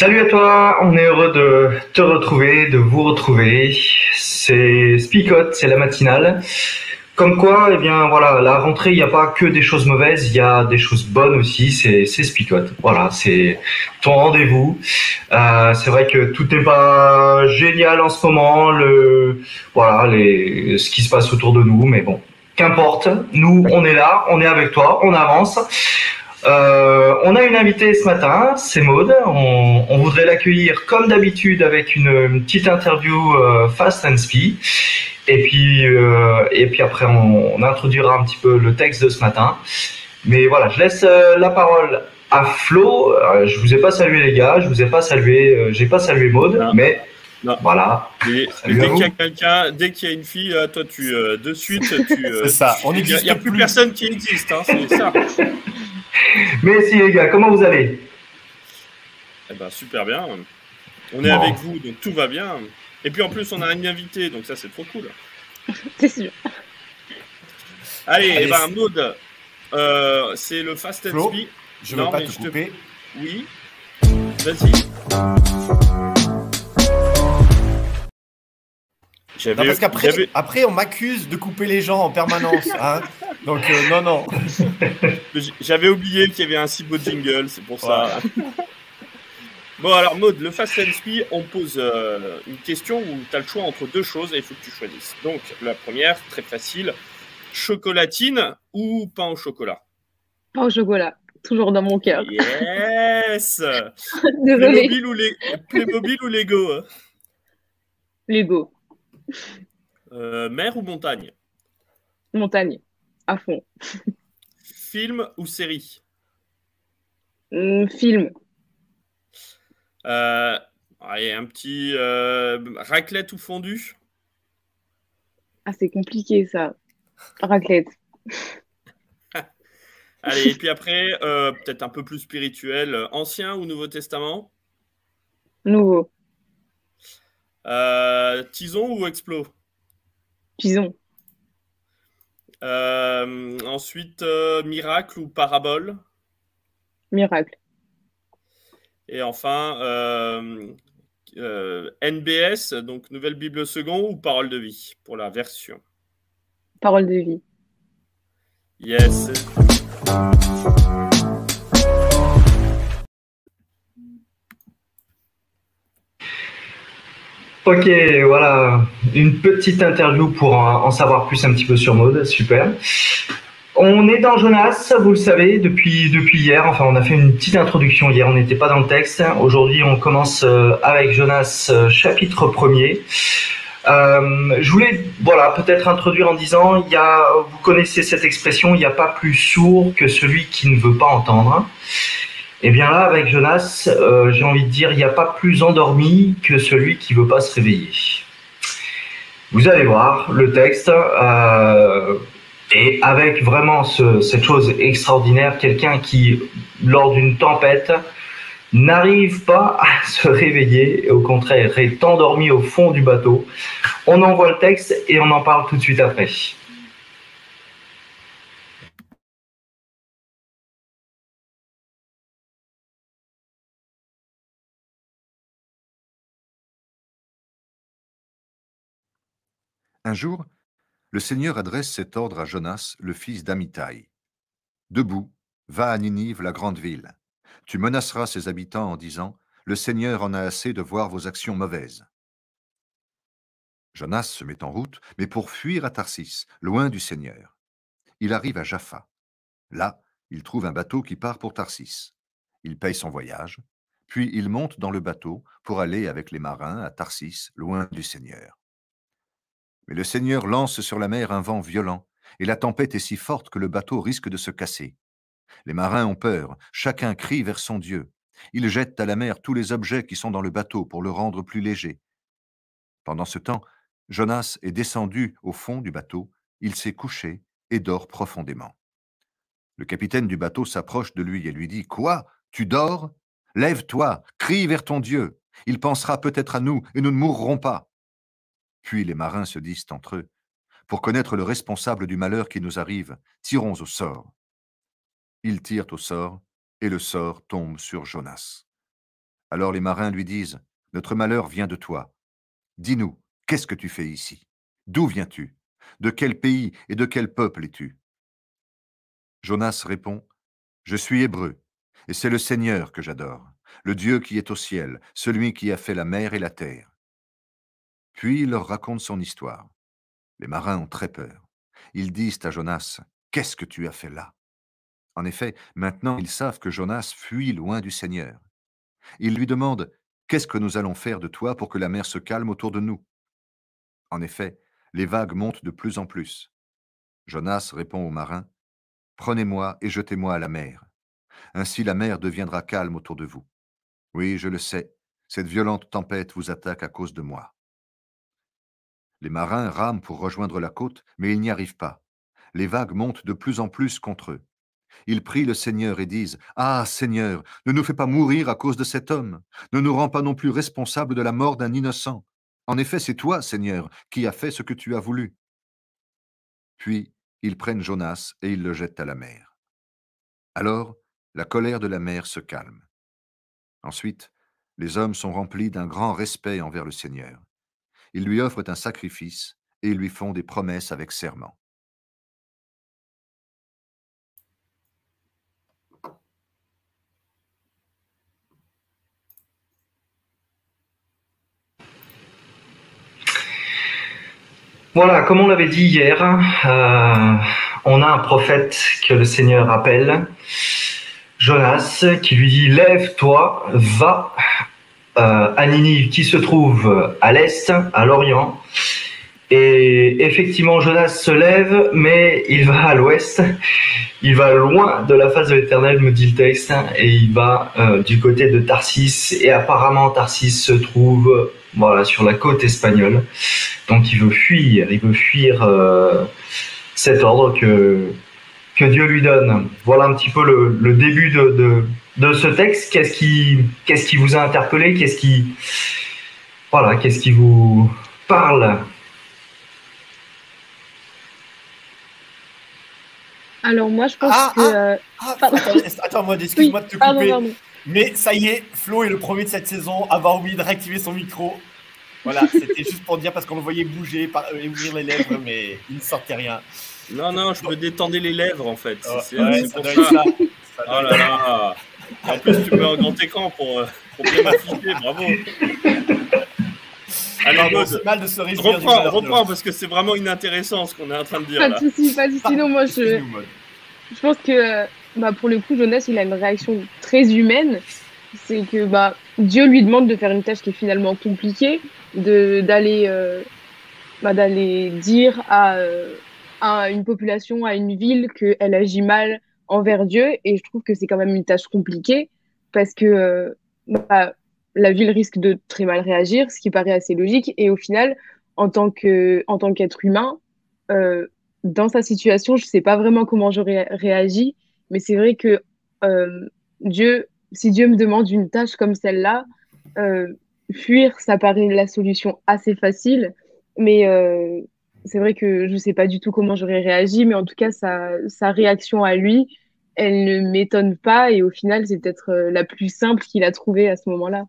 Salut à toi, on est heureux de te retrouver, de vous retrouver. C'est Spicot, c'est la matinale. Comme quoi, eh bien voilà, la rentrée, il n'y a pas que des choses mauvaises, il y a des choses bonnes aussi, c'est c'est Spicot. Voilà, c'est ton rendez-vous. Euh, c'est vrai que tout n'est pas génial en ce moment, le voilà, les ce qui se passe autour de nous, mais bon, qu'importe, nous on est là, on est avec toi, on avance. Euh, on a une invitée ce matin, c'est Maude. On, on voudrait l'accueillir comme d'habitude avec une, une petite interview euh, fast and speed. Et puis, euh, et puis après, on, on introduira un petit peu le texte de ce matin. Mais voilà, je laisse euh, la parole à Flo. Euh, je vous ai pas salué les gars, je vous ai pas salué, euh, j'ai pas salué Maude, Non. mais Non. voilà. Et, dès qu'il y a quelqu'un, dès qu'il y a une fille, toi, tu euh, de suite, tu. euh, C'est ça, on Il n'y a, n'existe il y a plus plus. personne qui existe, hein, c'est ça. Si les gars, comment vous allez? Eh ben, super bien. On est Bon. avec vous, donc tout va bien. Et puis en plus, on a une invitée, donc ça, c'est trop cool. C'est sûr. Allez, Allez, eh ben, c'est- Maud, euh, c'est le Fast and Flo. Je ne veux pas te je te- couper. Oui. Vas-y. Non, parce qu'après, j'avais- après, on m'accuse de couper les gens en permanence. hein. Donc, euh, non, non. j'avais oublié qu'il y avait un si beau jingle, c'est pour ça. Bon, alors, Maud, le Fast and Speed, on pose euh, une question où tu as le choix entre deux choses et il faut que tu choisisses. Donc, la première, très facile chocolatine ou pain au chocolat? Pas au chocolat. Toujours dans mon cœur. Yes Désolée. Playmobil ou, les... Playmobil ou Lego? Lego. Euh, Mer ou montagne? Montagne. À fond. Film ou série? Hum, film. euh... Allez, un petit euh, raclette ou fondu Ah, c'est compliqué ça. Raclette. Allez, et puis après, peut-être un peu plus spirituel, Ancien ou Nouveau Testament? Nouveau. Euh, Tison ou Explo? Pison. Euh, Ensuite, euh, Miracle ou Parabole? Miracle. Et enfin, NBS, donc Nouvelle Bible Second ou Parole de vie pour la version? Parole de vie. Yes. Ok, voilà, une petite interview pour en savoir plus un petit peu sur Maude, super. On est dans Jonas, vous le savez, depuis, hier, enfin on a fait une petite introduction hier, on n'était pas dans le texte. Aujourd'hui on commence euh, avec Jonas, euh, chapitre premier. Euh, je voulais, voilà, peut-être introduire en disant, vous connaissez cette expression, il n'y a pas plus sourd que celui qui ne veut pas entendre. Et bien là, avec Jonas, euh, j'ai envie de dire, il n'y a pas plus endormi que celui qui veut pas se réveiller. Vous allez voir le texte, euh, et avec vraiment ce- cette chose extraordinaire, quelqu'un qui, lors d'une tempête, n'arrive pas à se réveiller, et au contraire est endormi au fond du bateau. On envoie le texte et on en parle tout de suite après. Un jour, le Seigneur adresse cet ordre à Jonas, le fils d'Amitai. Debout, va à Ninive, la grande ville. Tu menaceras ses habitants en disant Le Seigneur en a assez de voir vos actions mauvaises. Jonas se met en route, mais pour fuir à Tarsis, loin du Seigneur. Il arrive à Jaffa. Là, il trouve un bateau qui part pour Tarsis. Il paye son voyage, puis il monte dans le bateau pour aller avec les marins à Tarsis, loin du Seigneur. Mais le Seigneur lance sur la mer un vent violent, et la tempête est si forte que le bateau risque de se casser. Les marins ont peur, chacun crie vers son Dieu. Ils jettent à la mer tous les objets qui sont dans le bateau pour le rendre plus léger. Pendant ce temps, Jonas est descendu au fond du bateau, il s'est couché et dort profondément. Le capitaine du bateau s'approche de lui et lui dit Quoi? Tu dors? Lève-toi, crie vers ton Dieu. Il pensera peut-être à nous et nous ne mourrons pas. Puis les marins se disent entre eux Pour connaître le responsable du malheur qui nous arrive, tirons au sort. Ils tirent au sort et le sort tombe sur Jonas. Alors les marins lui disent Notre malheur vient de toi. Dis-nous, qu'est-ce que tu fais ici? D'où viens-tu? De quel pays et de quel peuple es-tu? Jonas répond Je suis hébreu, et c'est le Seigneur que j'adore, le Dieu qui est au ciel, celui qui a fait la mer et la terre. Puis il leur raconte son histoire. Les marins ont très peur. Ils disent à Jonas Qu'est-ce que tu as fait là? En effet, maintenant ils savent que Jonas fuit loin du Seigneur. Ils lui demandent Qu'est-ce que nous allons faire de toi pour que la mer se calme autour de nous? En effet, les vagues montent de plus en plus. Jonas répond aux marins Prenez-moi et jetez-moi à la mer. Ainsi la mer deviendra calme autour de vous. Oui, je le sais, cette violente tempête vous attaque à cause de moi. Les marins rament pour rejoindre la côte, mais ils n'y arrivent pas. Les vagues montent de plus en plus contre eux. Ils prient le Seigneur et disent Ah, Seigneur, ne nous fais pas mourir à cause de cet homme, ne nous rends pas non plus responsables de la mort d'un innocent. En effet, c'est toi, Seigneur, qui as fait ce que tu as voulu. Puis ils prennent Jonas et ils le jettent à la mer. Alors, la colère de la mer se calme. Ensuite, les hommes sont remplis d'un grand respect envers le Seigneur. Ils lui offrent un sacrifice et ils lui font des promesses avec serment. Voilà, comme on l'avait dit hier, euh, on a un prophète que le Seigneur appelle, Jonas, qui lui dit Lève-toi, va à Ninive, qui se trouve à l'est, à l'orient. Et effectivement, Jonas se lève, mais il va à l'ouest. Il va loin de la face de l'Éternel, me dit le texte, et il va euh, du côté de Tarsis. Et apparemment, Tarsis se trouve voilà sur la côte espagnole. Donc, il veut fuir, il veut fuir euh, cet ordre que que Dieu lui donne. Voilà un petit peu le, le début de, de, de, ce texte. Qu'est-ce qui qu'est-ce qui vous a interpellé Qu'est-ce qui voilà Qu'est-ce qui vous parle? Alors moi, je pense Ah, que... euh, Ah, attends, attends, moi, excuse-moi oui, de te pardon, couper. pardon. Mais ça y est, Flo est le premier de cette saison à avoir oublié de réactiver son micro. Voilà, c'était juste pour dire parce qu'on le voyait bouger par- euh, et ouvrir les lèvres, mais il ne sortait rien. Non, non, je me détendais les lèvres en fait. C'est- Oh, c'est ouais, pour ça. Oh là là. En plus, tu mets un grand écran pour, euh, pour bien m'afficher. Bravo. Allez, Maud, c'est mal de se reprends, reprends parce que c'est vraiment inintéressant ce qu'on est en train de dire Pas là. de soucis, pas de soucis. Non, moi, je, je pense que bah, pour le coup, Jonas, il a une réaction très humaine. C'est que bah, Dieu lui demande de faire une tâche qui est finalement compliquée, de d'aller euh, bah, d'aller dire à, euh, à une population, à une ville qu'elle agit mal envers Dieu. Et je trouve que c'est quand même une tâche compliquée parce que euh, bah, la ville risque de très mal réagir, ce qui paraît assez logique. Et au final, en tant qu'être humain, euh, dans sa situation, je sais pas vraiment comment j'aurais réagi, mais c'est vrai que euh, Dieu, si Dieu me demande une tâche comme celle-là, fuir, ça paraît la solution assez facile, mais c'est vrai que je sais pas du tout comment j'aurais réagi, mais en tout cas, sa, réaction à lui, elle ne m'étonne pas, et au final, c'est peut-être euh, la plus simple qu'il a trouvée à ce moment-là.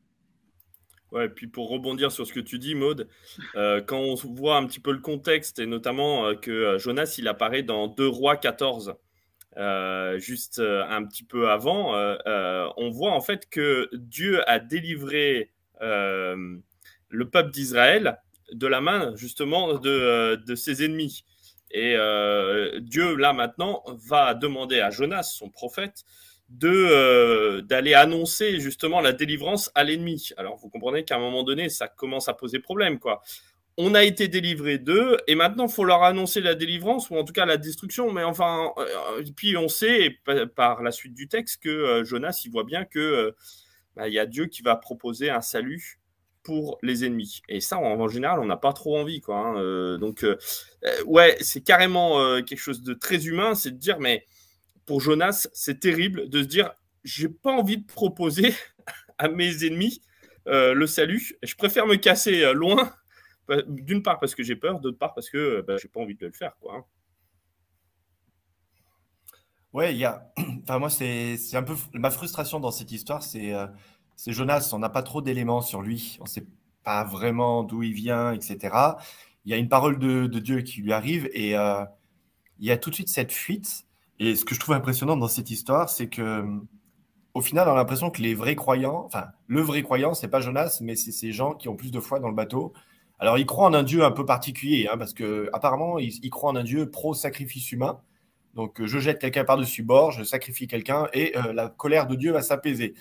Ouais, et puis pour rebondir sur ce que tu dis, Maude, euh, quand on voit un petit peu le contexte, et notamment euh, que Jonas, il apparaît dans 2 Rois 14, euh, juste un petit peu avant, on voit en fait que Dieu a délivré le peuple d'Israël de la main justement de, euh, de ses ennemis. Et euh, Dieu, là maintenant, va demander à Jonas, son prophète, de d'aller annoncer justement la délivrance à l'ennemi. Alors vous comprenez qu'à un moment donné, ça commence à poser problème, quoi on a été délivré d'eux et maintenant il faut leur annoncer la délivrance ou en tout cas la destruction. Mais enfin, euh, puis on sait par la suite du texte que euh, Jonas il voit bien que euh, bah, il y a Dieu qui va proposer un salut les ennemis. Et ça, en, général, on n'a pas trop envie, quoi. Hein. donc, ouais, c'est carrément quelque chose de très humain, c'est de dire, mais pour Jonas, c'est terrible de se dire, j'ai pas envie de proposer à mes ennemis le salut. Je préfère me casser loin d'une part parce que j'ai peur, d'autre part parce que bah, j'ai pas envie de le faire. Quoi. Hein. Ouais, il y a. Enfin, moi, c'est un peu. Ma frustration dans cette histoire, c'est euh, Jonas. On n'a pas trop d'éléments sur lui. On ne sait pas vraiment d'où il vient, etc. Il y a une parole de, Dieu qui lui arrive et euh, il y a tout de suite cette fuite. Et ce que je trouve impressionnant dans cette histoire, c'est que au final, on a l'impression que les vrais croyants, enfin, le vrai croyant, c'est pas Jonas, mais c'est ces gens qui ont plus de foi dans le bateau, alors, il croit en un Dieu un peu particulier, hein, parce que apparemment, il, croit en un Dieu pro-sacrifice humain. Donc, euh, je jette quelqu'un par-dessus bord, je sacrifie quelqu'un, et euh, la colère de Dieu va s'apaiser.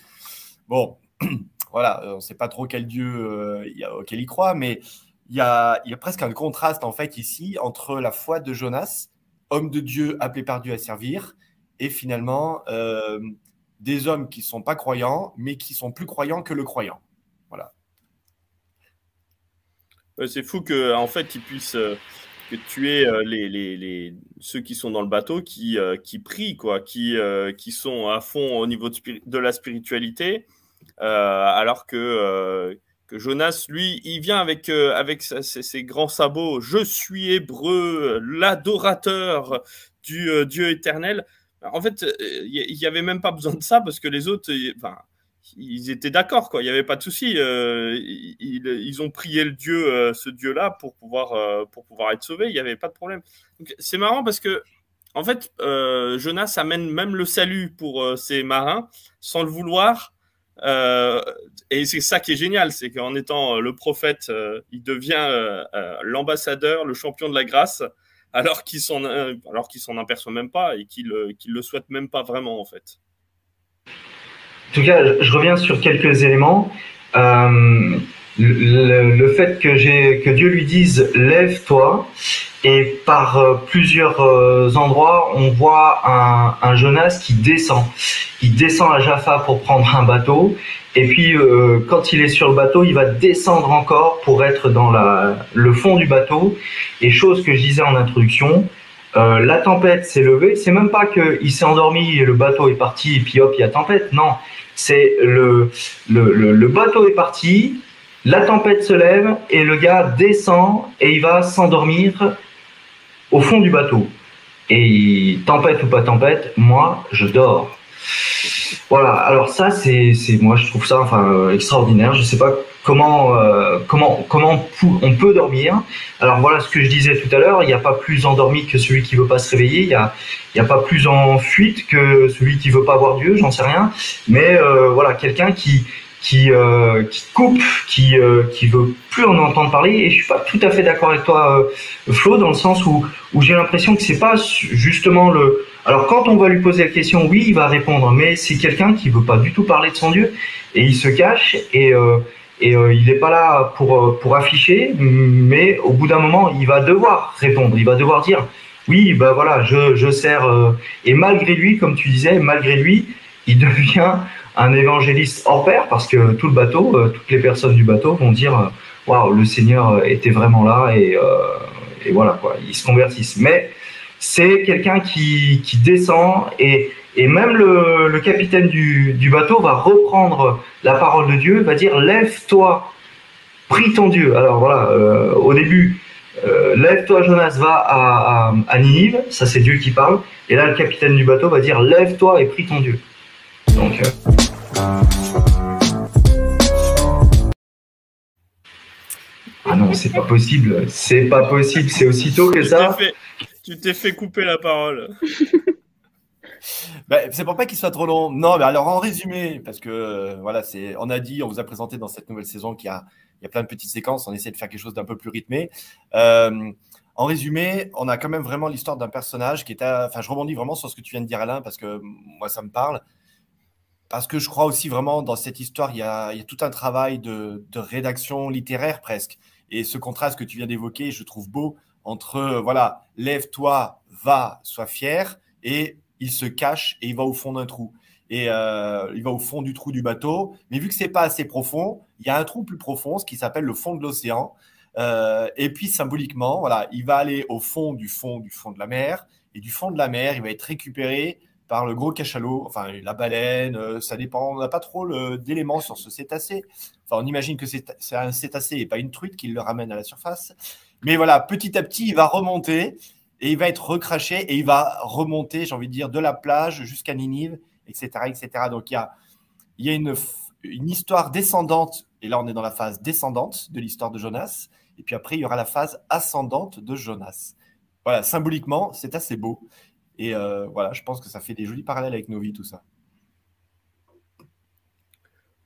Bon, voilà, euh, on ne sait pas trop quel Dieu auquel il croit, mais il y, a, presque un contraste, en fait, ici, entre la foi de Jonas, homme de Dieu appelé par Dieu à servir, et finalement, des hommes qui ne sont pas croyants, mais qui sont plus croyants que le croyant. Voilà. C'est fou que en fait ils puissent euh, tuer euh, ceux qui sont dans le bateau, qui, euh, prient, quoi, qui, sont à fond au niveau de la spiritualité, alors que, que Jonas, lui, il vient avec, avec ses, grands sabots. Je suis hébreu, l'adorateur du Dieu éternel. En fait, il n'y avait même pas besoin de ça parce que les autres, ils étaient d'accord, quoi. Il n'y avait pas de souci. Euh, ils, ont prié le Dieu, euh, ce Dieu-là, pour pouvoir, euh, pour pouvoir être sauvé. Il n'y avait pas de problème. C'est marrant parce que, en fait, Jonas amène même le salut pour ses marins sans le vouloir. Et c'est ça qui est génial, c'est qu'en étant le prophète, il devient l'ambassadeur, le champion de la grâce, alors qu'il s'en, alors qu'il s'en aperçoit même pas et qu'il, qu'il le souhaite même pas vraiment, en fait. En tout cas, je reviens sur quelques éléments. Euh, le, fait que, Dieu lui dise lève-toi, et par euh, plusieurs euh, endroits, on voit un, Jonas qui descend. Il descend à Jaffa pour prendre un bateau, et puis quand il est sur le bateau, il va descendre encore pour être dans le fond du bateau. Et chose que je disais en introduction, euh, la tempête s'est levée. C'est même pas qu'il s'est endormi et le bateau est parti et puis hop, il y a tempête. Non, c'est le, bateau est parti, la tempête se lève et le gars descend et il va s'endormir au fond du bateau. Et tempête ou pas tempête, moi, je dors. Voilà, alors ça, c'est, moi, je trouve ça enfin, extraordinaire. Je sais pas comment, euh, comment, comment on peut dormir. Alors voilà ce que je disais tout à l'heure, il n'y a pas plus endormi que celui qui veut pas se réveiller, il n'y a, a pas plus en fuite que celui qui veut pas voir Dieu, j'en sais rien. Mais euh, voilà, quelqu'un qui, qui, euh, qui coupe, qui, qui veut plus en entendre parler. Et je suis pas tout à fait d'accord avec toi, Flo, dans le sens où, où j'ai l'impression que c'est pas justement le... Alors quand on va lui poser la question, oui, il va répondre, mais c'est quelqu'un qui veut pas du tout parler de son Dieu et il se cache et et euh, il n'est pas là pour, euh, pour afficher, mais au bout d'un moment, il va devoir répondre, il va devoir dire oui, ben voilà, je, je sers. Euh, et malgré lui, comme tu disais, malgré lui, il devient un évangéliste hors pair parce que tout le bateau, toutes les personnes du bateau vont dire waouh, le Seigneur était vraiment là et, voilà quoi, ils se convertissent. Mais c'est quelqu'un qui, descend et même le, capitaine du, bateau va reprendre la parole de Dieu, va dire Lève-toi, prie ton Dieu. Alors voilà, euh, au début, euh, Lève-toi, Jonas, va à, à, Ninive, ça c'est Dieu qui parle. Et là, le capitaine du bateau va dire Lève-toi et prie ton Dieu. Donc. Euh, ah non, c'est pas possible, c'est pas possible, c'est aussitôt que ça. Tu t'es fait couper la parole. Ben, c'est pour pas qu'il soit trop long. Non, mais alors en résumé, parce que euh, voilà, c'est, on a dit, on vous a présenté dans cette nouvelle saison qu'il y a, il y a plein de petites séquences. On essaie de faire quelque chose d'un peu plus rythmé. Euh, en résumé, on a quand même vraiment l'histoire d'un personnage qui est, enfin, je rebondis vraiment sur ce que tu viens de dire, Alain, parce que moi, ça me parle. Parce que je crois aussi vraiment dans cette histoire, il y a, tout un travail de, rédaction littéraire presque. Et ce contraste que tu viens d'évoquer, je trouve beau entre, voilà, lève-toi, va, sois fier, et il se cache et il va au fond d'un trou. Et euh, il va au fond du trou du bateau. Mais vu que c'est pas assez profond, il y a un trou plus profond, ce qui s'appelle le fond de l'océan. Euh, et puis symboliquement, voilà, il va aller au fond du fond du fond de la mer. Et du fond de la mer, il va être récupéré par le gros cachalot, enfin la baleine, euh, ça dépend, on n'a pas trop d'éléments sur ce cétacé. Enfin, on imagine que c'est un cétacé et pas une truite qui le ramène à la surface. Mais voilà, petit à petit, il va remonter et il va être recraché et il va remonter, j'ai envie de dire, de la plage jusqu'à Ninive, etc., etc. Donc il y a, une, une histoire descendante, et là on est dans la phase descendante de l'histoire de Jonas, et puis après il y aura la phase ascendante de Jonas. Voilà, symboliquement, c'est assez beau. Et euh, voilà, je pense que ça fait des jolis parallèles avec nos vies, tout ça.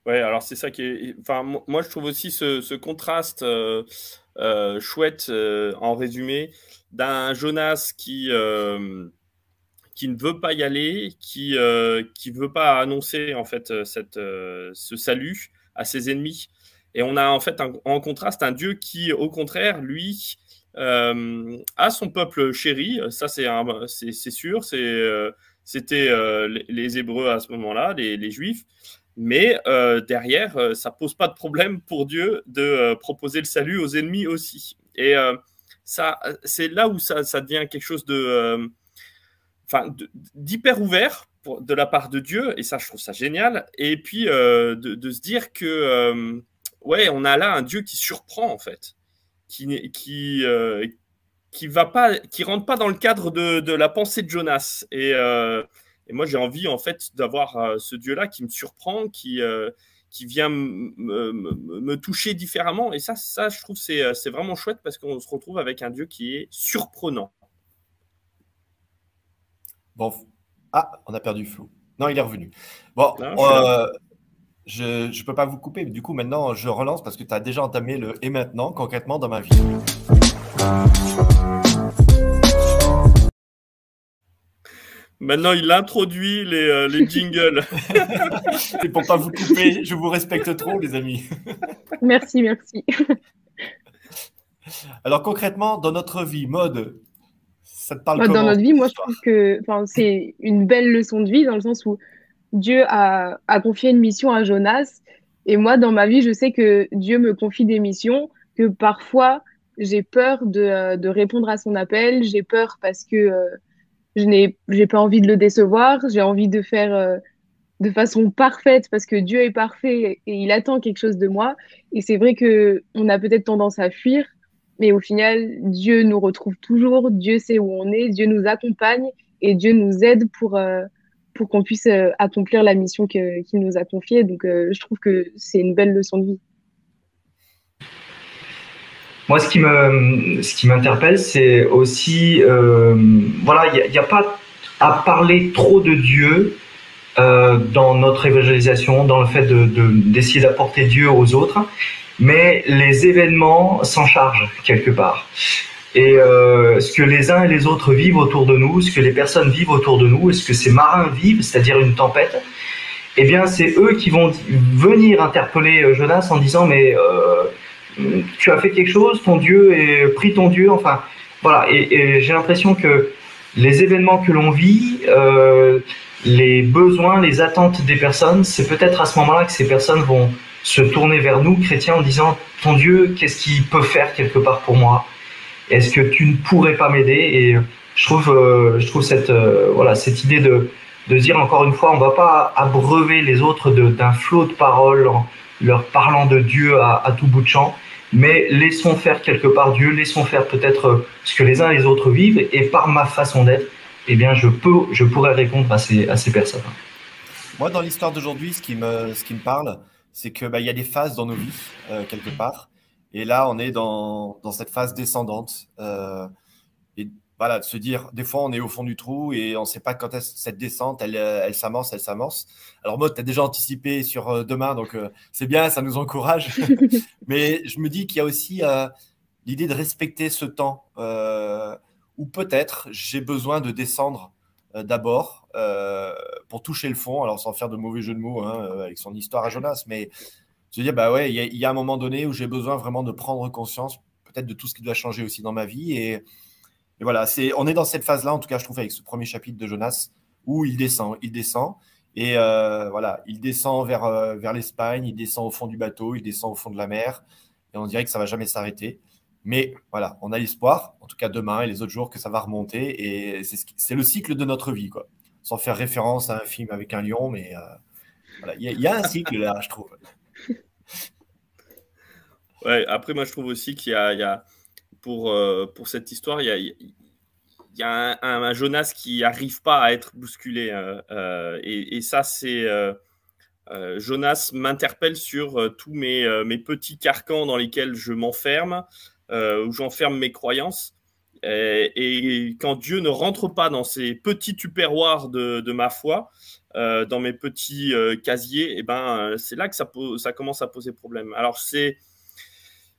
Ouais, alors c'est ça qui est. Enfin, moi, je trouve aussi ce, contraste euh, euh, chouette, en résumé, d'un Jonas qui, qui ne veut pas y aller, qui ne veut pas annoncer en fait cette, ce salut à ses ennemis. Et on a en fait en contraste un Dieu qui, au contraire, lui, à son peuple chéri. Ça, c'est sûr. Euh, c'était euh, les, Hébreux à ce moment-là, les, Juifs. Mais derrière, ça pose pas de problème pour Dieu de proposer le salut aux ennemis aussi. Et ça, c'est là où ça, devient quelque chose d'hyper ouvert de la part de Dieu. Et ça, je trouve ça génial. Et puis de, de, se dire que, ouais, on a là un Dieu qui surprend en fait qui qui euh, qui va pas qui rentre pas dans le cadre de, de la pensée de Jonas. Et, euh, et moi j'ai envie en fait d'avoir euh, ce dieu là qui me surprend qui qui vient me toucher différemment. Et ça ça je trouve c'est c'est vraiment chouette parce qu'on se retrouve avec un dieu qui est surprenant. Bon ah on a perdu flou non il est revenu. Bon ah, je ne peux pas vous couper. Du coup, maintenant, je relance parce que tu as déjà entamé le et maintenant, concrètement, dans ma vie. Maintenant, il introduit les, euh, les jingles. C'est pour pas vous couper. Je vous respecte trop, les amis. merci, merci. Alors, concrètement, dans notre vie, mode, ça te parle bah, comment Dans notre vie, moi, je trouve que c'est une belle leçon de vie dans le sens où Dieu a, confié une mission à Jonas. Et moi, dans ma vie, je sais que Dieu me confie des missions, que parfois, j'ai peur de, répondre à son appel. J'ai peur parce que euh, je n'ai pas envie de le décevoir. J'ai envie de faire euh, de façon parfaite parce que Dieu est parfait et il attend quelque chose de moi. Et c'est vrai que on a peut-être tendance à fuir, mais au final, Dieu nous retrouve toujours. Dieu sait où on est. Dieu nous accompagne et Dieu nous aide pour euh, pour qu'on puisse euh, accomplir la mission qu'il nous a confiée. Donc, euh, je trouve que c'est une belle leçon de vie. Moi, ce qui me, ce qui m'interpelle, c'est aussi, euh, voilà, il n'y a, pas à parler trop de Dieu dans notre évangélisation, dans le fait de, d'essayer d'apporter Dieu aux autres, mais les événements s'en chargent quelque part. Et euh, ce que les uns et les autres vivent autour de nous, ce que les personnes vivent autour de nous, et ce que ces marins vivent, c'est-à-dire une tempête, eh bien, c'est eux qui vont venir interpeller euh, Jonas en disant mais euh, tu as fait quelque chose, ton Dieu est pris ton Dieu, enfin voilà. Et, et j'ai l'impression que les événements que l'on vit, les besoins, les attentes des personnes, c'est peut-être à ce moment-là que ces personnes vont se tourner vers nous, chrétiens, en disant ton Dieu, qu'est-ce qu'il peut faire quelque part pour moi? Est-ce que tu ne pourrais pas m'aider Et je trouve, euh, je trouve cette, euh, voilà, cette idée de, de dire encore une fois, on ne va pas abreuver les autres d'un flot de paroles en leur parlant de Dieu à, tout bout de champ, mais laissons faire quelque part Dieu, laissons faire peut-être ce que les uns et les autres vivent, et par ma façon d'être, eh bien, je peux, je pourrais répondre à ces, à ces personnes. Moi, dans l'histoire d'aujourd'hui, ce qui me, ce qui me parle, c'est que bah, y a des phases dans nos vies euh, quelque part. Et là, on est dans, dans cette phase descendante. Euh, et voilà, de se dire, des fois, on est au fond du trou et on ne sait pas quand cette descente, elle, elle s'amorce, elle s'amorce. Alors, moi, tu as déjà anticipé sur euh, demain, donc euh, c'est bien, ça nous encourage. Mais je me dis qu'il y a aussi l'idée de respecter ce temps où peut-être j'ai besoin de descendre d'abord pour toucher le fond, alors sans faire de mauvais jeu de mots hein, avec son histoire à Jonas, mais se dire, bah ouais, il y, a un moment donné où j'ai besoin vraiment de prendre conscience peut-être de tout ce qui doit changer aussi dans ma vie. Et, voilà, c'est, on est dans cette phase-là, en tout cas, je trouve, avec ce premier chapitre de Jonas, où il descend, il descend. Et euh, voilà, il descend vers, euh, vers l'Espagne, il descend au fond du bateau, il descend au fond de la mer. Et on dirait que ça va jamais s'arrêter. Mais voilà, on a l'espoir, en tout cas demain et les autres jours, que ça va remonter. Et c'est, c'est le cycle de notre vie, quoi. Sans faire référence à un film avec un lion, mais euh, il y, a un cycle là, je trouve. Ouais, après, moi, je trouve aussi qu'il y, a, pour, euh, pour cette histoire, il y a, un, Jonas qui n'arrive pas à être bousculé. Euh, euh, et, ça, c'est. Jonas m'interpelle sur tous mes, mes, petits carcans dans lesquels je m'enferme, où j'enferme mes croyances. Et, quand Dieu ne rentre pas dans ces petits tupperwares de, de ma foi, dans mes petits casiers, et eh ben, c'est là que ça, ça commence à poser problème. Alors, c'est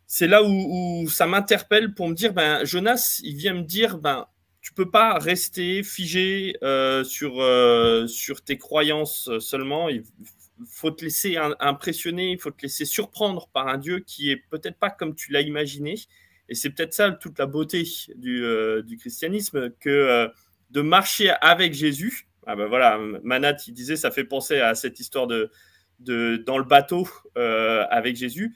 c'est là où, ça m'interpelle pour me dire, ben, Jonas, il vient me dire, ben, tu peux pas rester figé euh, sur, euh, sur tes croyances seulement. Il faut te laisser impressionner, il faut te laisser surprendre par un Dieu qui est peut-être pas comme tu l'as imaginé. Et c'est peut-être ça toute la beauté du, euh, du christianisme, que de marcher avec Jésus. Ah ben voilà, Manat, il disait, ça fait penser à cette histoire de, de dans le bateau avec Jésus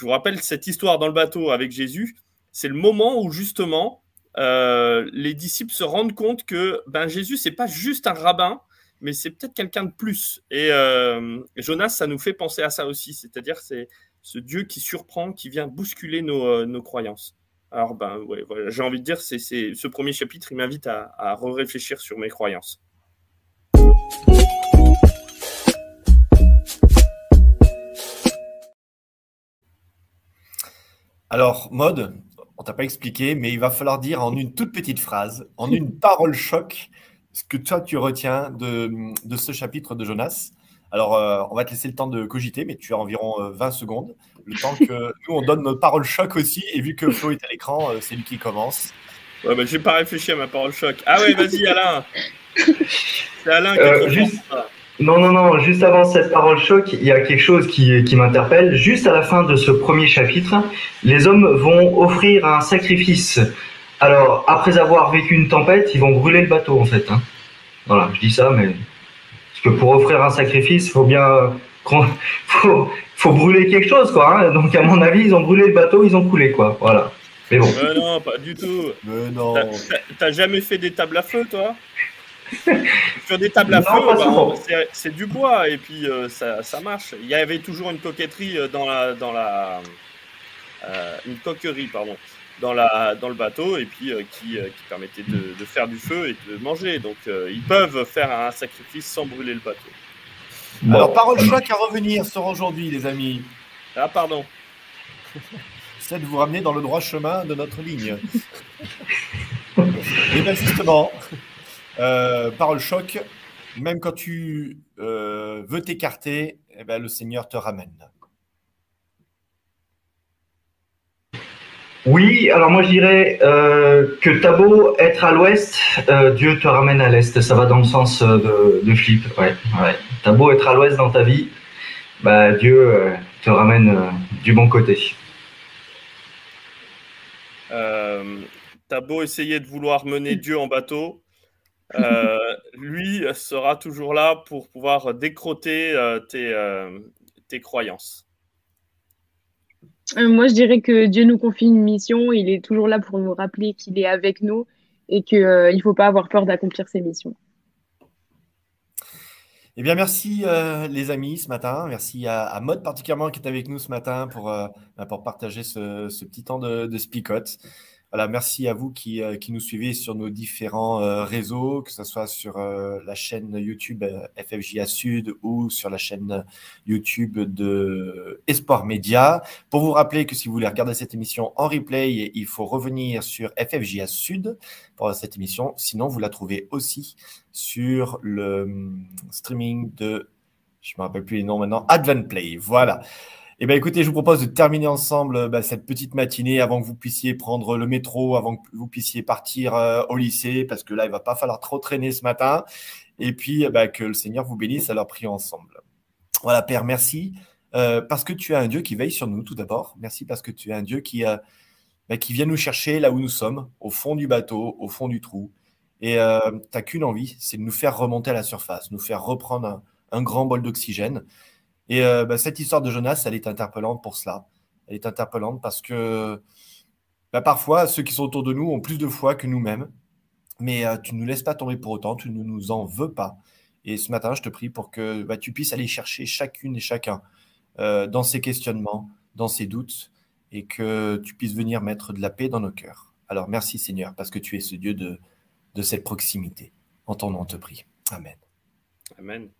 je vous rappelle cette histoire dans le bateau avec Jésus, c'est le moment où justement euh, les disciples se rendent compte que ben, Jésus, c'est pas juste un rabbin, mais c'est peut-être quelqu'un de plus. Et euh, Jonas, ça nous fait penser à ça aussi, c'est-à-dire c'est ce Dieu qui surprend, qui vient bousculer nos, euh, croyances. Alors ben ouais, j'ai envie de dire, c'est ce premier chapitre, il m'invite à, à réfléchir sur mes croyances. Alors, mode, on t'a pas expliqué, mais il va falloir dire en une toute petite phrase, en une parole choc, ce que toi tu retiens de, ce chapitre de Jonas. Alors, euh, on va te laisser le temps de cogiter, mais tu as environ 20 euh, secondes. Le temps que nous, on donne notre parole choc aussi. Et vu que Flo est à l'écran, euh, c'est lui qui commence. Ouais, bah, j'ai pas réfléchi à ma parole choc. Ah ouais, vas-y, Alain. C'est Alain qui juste... Non, non, non, juste avant cette parole choc, il y a quelque chose qui, qui m'interpelle. Juste à la fin de ce premier chapitre, les hommes vont offrir un sacrifice. Alors, après avoir vécu une tempête, ils vont brûler le bateau, en fait. Hein. Voilà, je dis ça, mais... Parce que pour offrir un sacrifice, il faut bien... faut, faut brûler quelque chose, quoi. Hein. Donc, à mon avis, ils ont brûlé le bateau, ils ont coulé, quoi. Voilà. Mais bon. Euh, non, pas du tout. Mais non. T'as jamais fait des tables à feu, toi? Sur des tables à feu, bah, c'est du bois et puis euh, ça, ça, marche. Il y avait toujours une coquetterie euh, dans la, dans la, euh, une coquerie pardon, dans la, dans le bateau et puis qui, qui, permettait de, de, faire du feu et de manger. Donc ils peuvent faire un sacrifice sans brûler le bateau. Alors parole choc à revenir sur aujourd'hui, les amis. Ah pardon. C'est de vous ramener dans le droit chemin de notre ligne. et bien justement. Euh, parole choc, même quand tu euh, veux t'écarter, eh ben, le Seigneur te ramène. Oui, alors moi je dirais euh, que t'as beau être à l'ouest, Dieu te ramène à l'est. Ça va dans le sens de, de Flip. Ouais, ouais. T'as beau être à l'ouest dans ta vie, bah, Dieu te ramène du bon côté. t'as beau essayer de vouloir mener Dieu en bateau, euh, lui sera toujours là pour pouvoir décroter euh, tes, euh, tes, croyances. Moi, je dirais que Dieu nous confie une mission. Il est toujours là pour nous rappeler qu'il est avec nous et qu'il ne faut pas avoir peur d'accomplir ses missions. Eh bien, merci les amis ce matin. Merci à, à Maud particulièrement qui est avec nous ce matin pour, bah, pour partager ce, ce, petit temps de, de spicote. Voilà, merci à vous qui, euh, qui, nous suivez sur nos différents euh, réseaux, que ce soit sur euh, la chaîne YouTube FFJA Sud ou sur la chaîne YouTube de Espoir Média. Pour vous rappeler que si vous voulez regarder cette émission en replay, il faut revenir sur FFJA Sud pour cette émission. Sinon, vous la trouvez aussi sur le hum, streaming de, je ne me rappelle plus les noms maintenant, Advent Play. Voilà. Eh bien, écoutez, je vous propose de terminer ensemble bah, cette petite matinée avant que vous puissiez prendre le métro, avant que vous puissiez partir euh, au lycée, parce que là, il va pas falloir trop traîner ce matin. Et puis, bah, que le Seigneur vous bénisse. Alors, prions ensemble. Voilà, Père, merci euh, parce que tu es un Dieu qui veille sur nous, tout d'abord. Merci parce que tu es un Dieu qui, euh, bah, qui vient nous chercher là où nous sommes, au fond du bateau, au fond du trou. Et euh, tu n'as qu'une envie, c'est de nous faire remonter à la surface, nous faire reprendre un, grand bol d'oxygène. Et bah, cette histoire de Jonas, elle est interpellante pour cela. Elle est interpellante parce que bah, parfois, ceux qui sont autour de nous ont plus de foi que nous-mêmes. Mais tu ne nous laisses pas tomber pour autant, tu ne nous en veux pas. Et ce matin, je te prie pour que bah, tu puisses aller chercher chacune et chacun euh, dans ces questionnements, dans ces doutes, et que tu puisses venir mettre de la paix dans nos cœurs. Alors merci Seigneur, parce que tu es ce Dieu de, de cette proximité. En ton nom, on te prie. Amen. Amen.